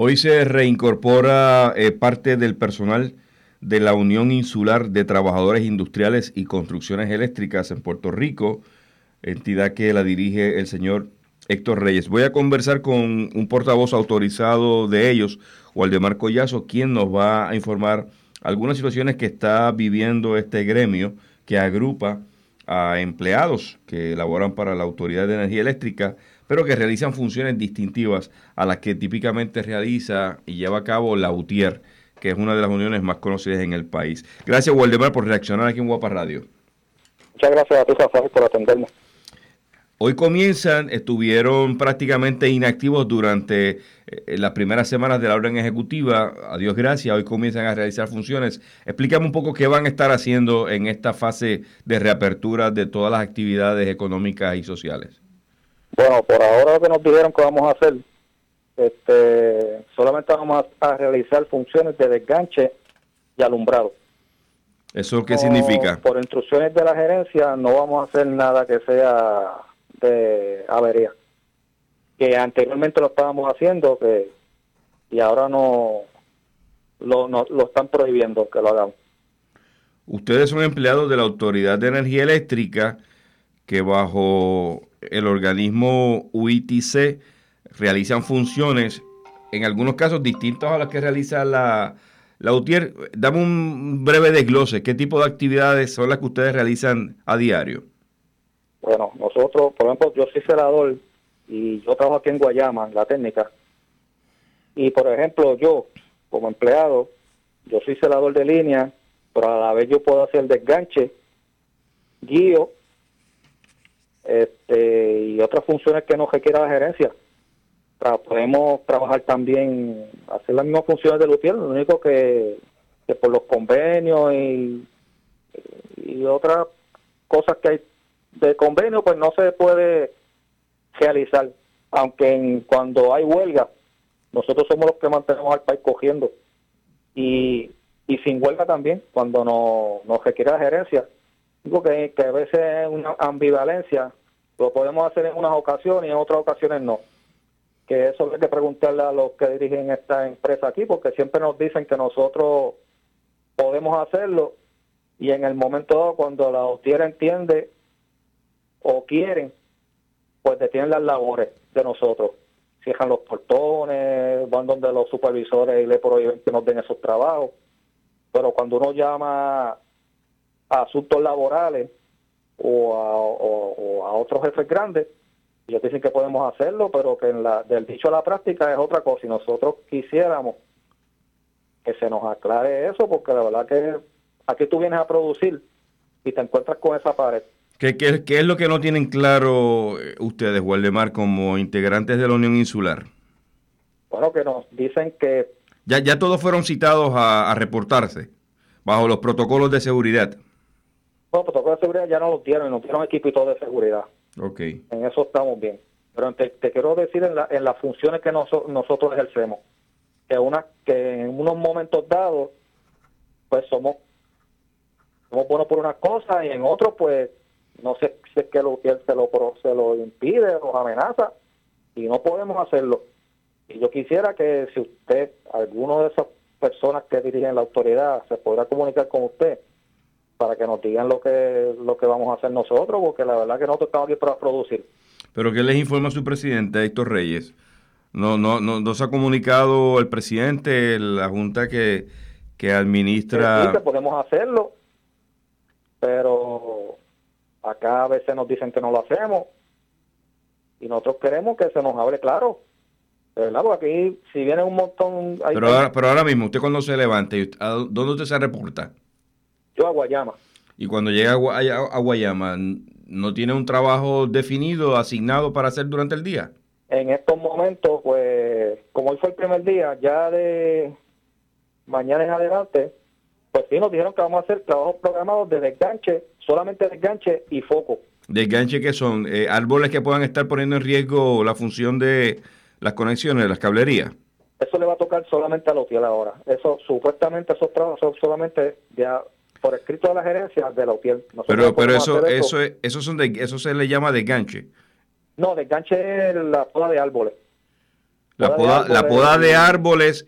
Hoy se reincorpora eh, parte del personal de la Unión Insular de Trabajadores Industriales y Construcciones Eléctricas en Puerto Rico, entidad que la dirige el señor Héctor Reyes. Voy a conversar con un portavoz autorizado de ellos, Waldemar Collazo, quien nos va a informar algunas situaciones que está viviendo este gremio que agrupa a empleados que laboran para la Autoridad de Energía Eléctrica, pero que realizan funciones distintivas a las que típicamente realiza y lleva a cabo la UTIER, que es una de las uniones más conocidas en el país. Gracias, Waldemar, por reaccionar aquí en Guapa Radio. Muchas gracias a ti, Rafael, por atenderme. Hoy comienzan, estuvieron prácticamente inactivos durante eh, las primeras semanas de la orden ejecutiva. A Dios gracias, hoy comienzan a realizar funciones. Explícame un poco qué van a estar haciendo en esta fase de reapertura de todas las actividades económicas y sociales. Bueno, por ahora lo que nos dijeron que vamos a hacer, este, solamente vamos a, realizar funciones de desganche y alumbrado. ¿Eso qué significa? Por instrucciones de la gerencia no vamos a hacer nada que sea de avería que anteriormente lo estábamos haciendo que y ahora no lo, no, lo están prohibiendo que lo hagamos. Ustedes son empleados de la Autoridad de Energía Eléctrica que bajo el organismo UITC realizan funciones en algunos casos distintas a las que realiza la, la UTIER. Dame un breve desglose, ¿qué tipo de actividades son las que ustedes realizan a diario? Bueno, nosotros, por ejemplo, yo soy celador y yo trabajo aquí en Guayama, en la técnica. Y, por ejemplo, yo, como empleado, yo soy celador de línea, pero a la vez yo puedo hacer desganche, guío, este, y otras funciones que no requiera la gerencia. podemos trabajar también, hacer las mismas funciones de Lutier, lo único que, que por los convenios y, y otras cosas que hay de convenio pues no se puede realizar, aunque en, cuando hay huelga, nosotros somos los que mantenemos al país cogiendo. Y, y sin huelga también, cuando no, nos requiere la gerencia. Digo que, que a veces es una ambivalencia, lo podemos hacer en unas ocasiones y en otras ocasiones no. Que eso hay que preguntarle a los que dirigen esta empresa aquí, porque siempre nos dicen que nosotros podemos hacerlo y en el momento dado, cuando la OTIER entiende o quieren, pues detienen las labores de nosotros. Cierran los portones, van donde los supervisores y le prohíben que nos den esos trabajos. Pero cuando uno llama a asuntos laborales o a, otros jefes grandes, ellos dicen que podemos hacerlo, pero que en la, del dicho a la práctica es otra cosa. Y nosotros quisiéramos que se nos aclare eso, porque la verdad que aquí tú vienes a producir y te encuentras con esa pared. ¿Qué, es lo que no tienen claro eh, ustedes, Waldemar, como integrantes de la Unión Insular? Bueno, que nos dicen que... Ya, ya todos fueron citados a, reportarse bajo los protocolos de seguridad. Los protocolos de seguridad ya no los dieron, nos dieron equipitos de seguridad. Ok. En eso estamos bien. Pero te, quiero decir en, la, en las funciones que nosotros ejercemos, que, una, que en unos momentos dados, pues somos, somos buenos por una cosa y en otros, pues no sé si es que lo, se lo, se lo impide, nos amenaza y no podemos hacerlo. Y yo quisiera que si usted, alguno de esas personas que dirigen la autoridad, se podrá comunicar con usted para que nos digan lo que lo que vamos a hacer nosotros, porque la verdad que nosotros estamos aquí para producir. Pero ¿qué les informa su presidente, Héctor Reyes? No, no, no, no se ha comunicado el presidente, la junta que, que administra... Sí, que podemos hacerlo, pero Acá a veces nos dicen que no lo hacemos y nosotros queremos que se nos hable claro. ¿Verdad? Porque aquí, si viene un montón... pero, ahora, pero ahora mismo, ¿usted cuando se levante, dónde usted se reporta? Yo a Guayama. Y cuando llega a, Guayama, ¿no tiene un trabajo definido, asignado para hacer durante el día? En estos momentos, pues, como hoy fue el primer día, ya de mañana en adelante, pues sí, nos dijeron que vamos a hacer trabajos programados de desganche, solamente desganche y foco. ¿Desganche que son? Eh, ¿Árboles que puedan estar poniendo en riesgo la función de las conexiones, de las cablerías? Eso le va a tocar solamente a los hotel ahora. Eso, supuestamente, esos trabajos son solamente ya por escrito de la gerencia de la UTIEL. pero pero eso, eso, eso, son de, eso se le llama desganche. No, desganche es la poda de árboles. La poda, la poda de árboles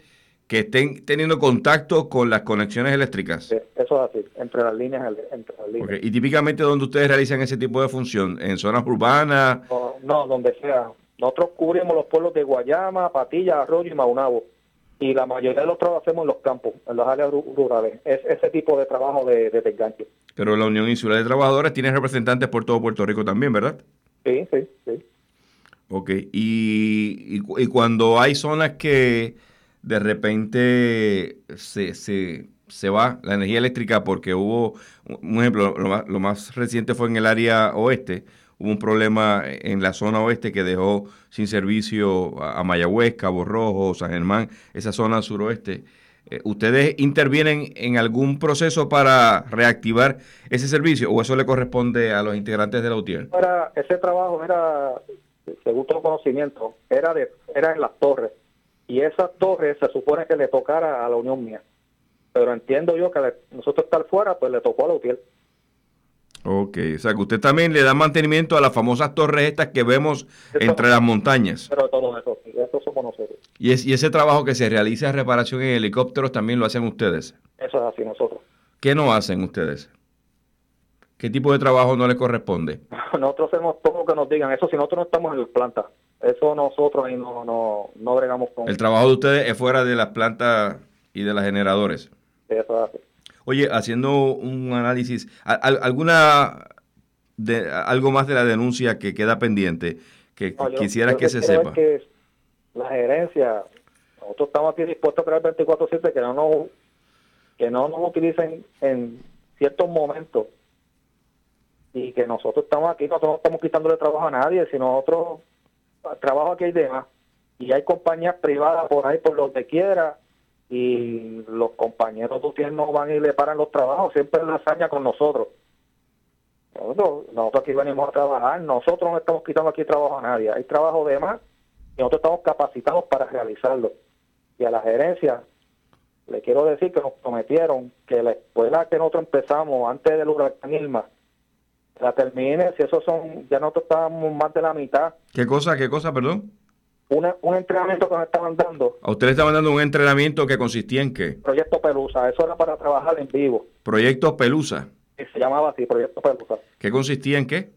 que estén teniendo contacto con las conexiones eléctricas. Eso es así, entre las líneas. Entre las líneas. ¿Y típicamente dónde ustedes realizan ese tipo de función? ¿En zonas urbanas? No, donde sea. Nosotros cubrimos los pueblos de Guayama, Patilla, Arroyo y Maunabo. Y la mayoría de los trabajos hacemos en los campos, en las áreas rurales. Es ese tipo de trabajo de, de desganche. Pero la Unión Insular de Trabajadores tiene representantes por todo Puerto Rico también, ¿verdad? Sí, sí, sí. Ok, y, y cuando hay zonas que de repente se, se, se va la energía eléctrica porque hubo, un ejemplo, lo más, lo más reciente fue en el área oeste, hubo un problema en la zona oeste que dejó sin servicio a Mayagüez, Cabo Rojo, San Germán, esa zona suroeste. Eh, ¿Ustedes intervienen en algún proceso para reactivar ese servicio o eso le corresponde a los integrantes de la UTIER? ese trabajo era, según todo conocimiento, era, de, era en las torres y esa torre se supone que le tocara a la Unión Mía. Pero entiendo yo que nosotros estar fuera, pues le tocó a la UTIEL. Ok, o sea que usted también le da mantenimiento a las famosas torres estas que vemos entre las montañas. Pero todo eso, eso somos nosotros. ¿Y, es, ¿Y ese trabajo que se realiza de reparación en helicópteros también lo hacen ustedes? Eso es así, nosotros. ¿Qué no hacen ustedes? ¿Qué tipo de trabajo no les corresponde? Nosotros hacemos todo lo que nos digan, eso si nosotros no estamos en la planta. Eso nosotros ahí no, no, no bregamos con... El trabajo de ustedes es fuera de las plantas y de las generadores. Eso Oye, haciendo un análisis, ¿alguna de, algo más de la denuncia que queda pendiente que quisieras que se sepa? Que la gerencia, nosotros estamos aquí dispuestos a crear 24-7 que no nos, que no nos utilicen en ciertos momentos y que nosotros estamos aquí, nosotros no estamos quitándole trabajo a nadie, sino nosotros trabajo aquí hay demás y hay compañías privadas por ahí por donde quiera y los compañeros de no van y le paran los trabajos, siempre la hazaña con nosotros. nosotros. Nosotros aquí venimos a trabajar, nosotros no estamos quitando aquí trabajo a nadie, hay trabajo de más y nosotros estamos capacitados para realizarlo. Y a la gerencia le quiero decir que nos prometieron que la escuela que nosotros empezamos antes del huracán Irma, la termine, si eso son, ya nosotros estábamos más de la mitad. ¿Qué cosa, qué cosa, perdón? Un entrenamiento que nos estaban dando. ¿A ustedes estaban dando un entrenamiento que consistía en qué? Proyecto Pelusa, eso era para trabajar en vivo. ¿Proyecto Pelusa? se llamaba así, Proyecto Pelusa. ¿Qué consistía en qué?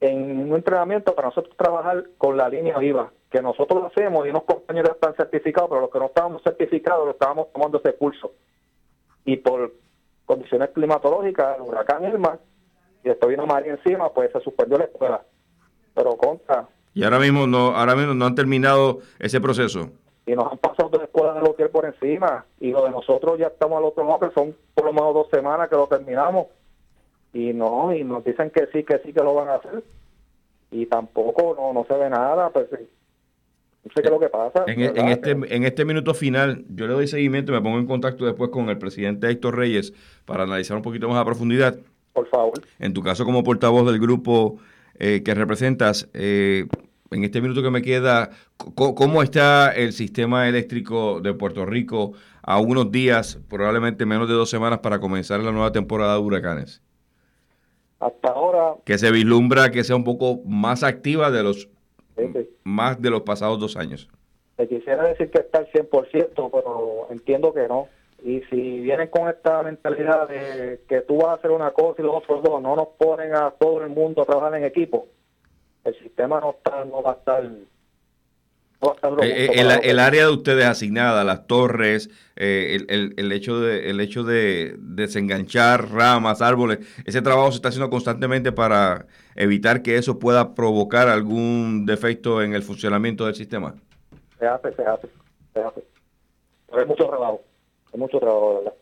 En un entrenamiento para nosotros trabajar con la línea viva, que nosotros lo hacemos y unos compañeros están certificados, pero los que no estábamos certificados lo estábamos tomando ese curso. Y por condiciones climatológicas, el huracán Irma, y después vino María encima, pues se suspendió la escuela. Pero contra. Y ahora mismo no, ahora mismo no han terminado ese proceso. Y nos han pasado de la escuela del hotel por encima. Y lo de nosotros ya estamos al otro lado, que son por lo menos dos semanas que lo terminamos. Y no, y nos dicen que sí, que sí, que lo van a hacer. Y tampoco no, no se ve nada, pues no sé qué es lo que pasa. En, en, este, en este minuto final, yo le doy seguimiento y me pongo en contacto después con el presidente Héctor Reyes para analizar un poquito más a profundidad por favor. En tu caso como portavoz del grupo eh, que representas, eh, en este minuto que me queda, ¿cómo está el sistema eléctrico de Puerto Rico a unos días, probablemente menos de dos semanas, para comenzar la nueva temporada de huracanes? Hasta ahora... Que se vislumbra que sea un poco más activa de los más de los pasados dos años. Te quisiera decir que está al 100%, pero entiendo que no. Y si vienen con esta mentalidad de que tú vas a hacer una cosa y los otros dos no nos ponen a todo el mundo a trabajar en equipo, el sistema no, está, no va a estar eh, eh, el, área de ustedes asignada, las torres, eh, el, el, hecho de el hecho de desenganchar ramas, árboles, ese trabajo se está haciendo constantemente para evitar que eso pueda provocar algún defecto en el funcionamiento del sistema. Se hace, se hace, se hace. Pero hay mucho trabajo mucho trabajo, ¿verdad?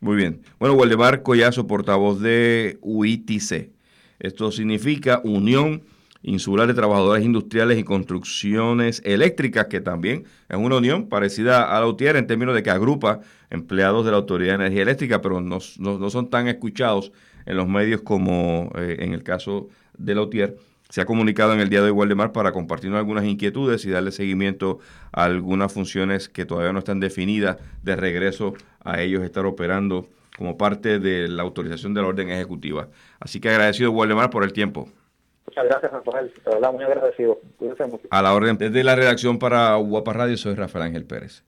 Muy bien. Bueno, Waldemar Collazo, portavoz de UITC. Esto significa Unión Insular de Trabajadores Industriales y Construcciones Eléctricas, que también es una unión parecida a la UTIER en términos de que agrupa empleados de la Autoridad de Energía Eléctrica, pero no, son tan escuchados en los medios como eh, en el caso de la UTIER. Se ha comunicado en el día de hoy Waldemar para compartirnos algunas inquietudes y darle seguimiento a algunas funciones que todavía no están definidas de regreso a ellos estar operando como parte de la autorización de la orden ejecutiva. Así que agradecido Waldemar por el tiempo. Muchas gracias, Rafael. Verdad, muy agradecido. Mucho. A la orden. Desde la redacción para Guapa Radio, soy Rafael Ángel Pérez.